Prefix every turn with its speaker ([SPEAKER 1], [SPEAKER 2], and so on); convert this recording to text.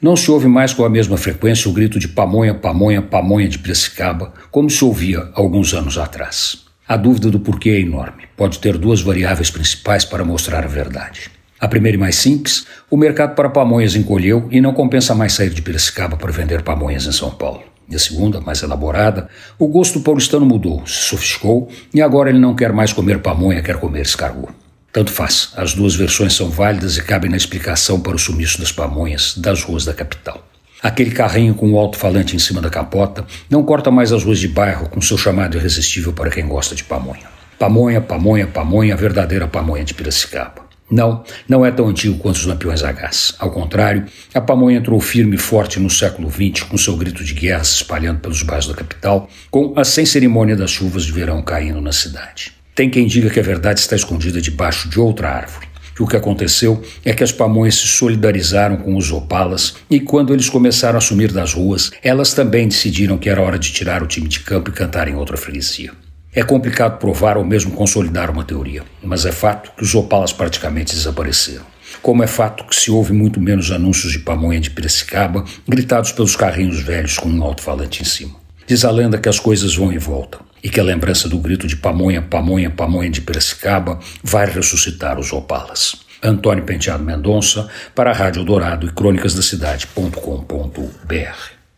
[SPEAKER 1] Não se ouve mais com a mesma frequência o grito de pamonha, pamonha, pamonha de Piracicaba, como se ouvia alguns anos atrás. A dúvida do porquê é enorme. Pode ter duas variáveis principais para mostrar a verdade. A primeira e mais simples, o mercado para pamonhas encolheu e não compensa mais sair de Piracicaba para vender pamonhas em São Paulo. E a segunda, mais elaborada, o gosto paulistano mudou, se sofisticou e agora ele não quer mais comer pamonha, quer comer escargot. Tanto faz, as duas versões são válidas e cabem na explicação para o sumiço das pamonhas das ruas da capital. Aquele carrinho com o alto-falante em cima da capota não corta mais as ruas de bairro com seu chamado irresistível para quem gosta de pamonha. Pamonha, pamonha, pamonha, a verdadeira pamonha de Piracicaba. Não, não é tão antigo quanto os lampiões a gás. Ao contrário, a pamonha entrou firme e forte no século XX, com seu grito de guerra se espalhando pelos bairros da capital, com a sem cerimônia das chuvas de verão caindo na cidade. Tem quem diga que a verdade está escondida debaixo de outra árvore. Que o que aconteceu é que as pamonhas se solidarizaram com os opalas e quando eles começaram a sumir das ruas, elas também decidiram que era hora de tirar o time de campo e cantar em outra freguesia. É complicado provar ou mesmo consolidar uma teoria, mas é fato que os opalas praticamente desapareceram. Como é fato que se ouve muito menos anúncios de pamonha de Piracicaba gritados pelos carrinhos velhos com um alto-falante em cima. Diz a lenda que as coisas vão e voltam e que a lembrança do grito de pamonha, pamonha, pamonha de Piracicaba vai ressuscitar os opalas. Antônio Penteado Mendonça, para a Rádio Dourado e Crônicas da Cidade.com.br.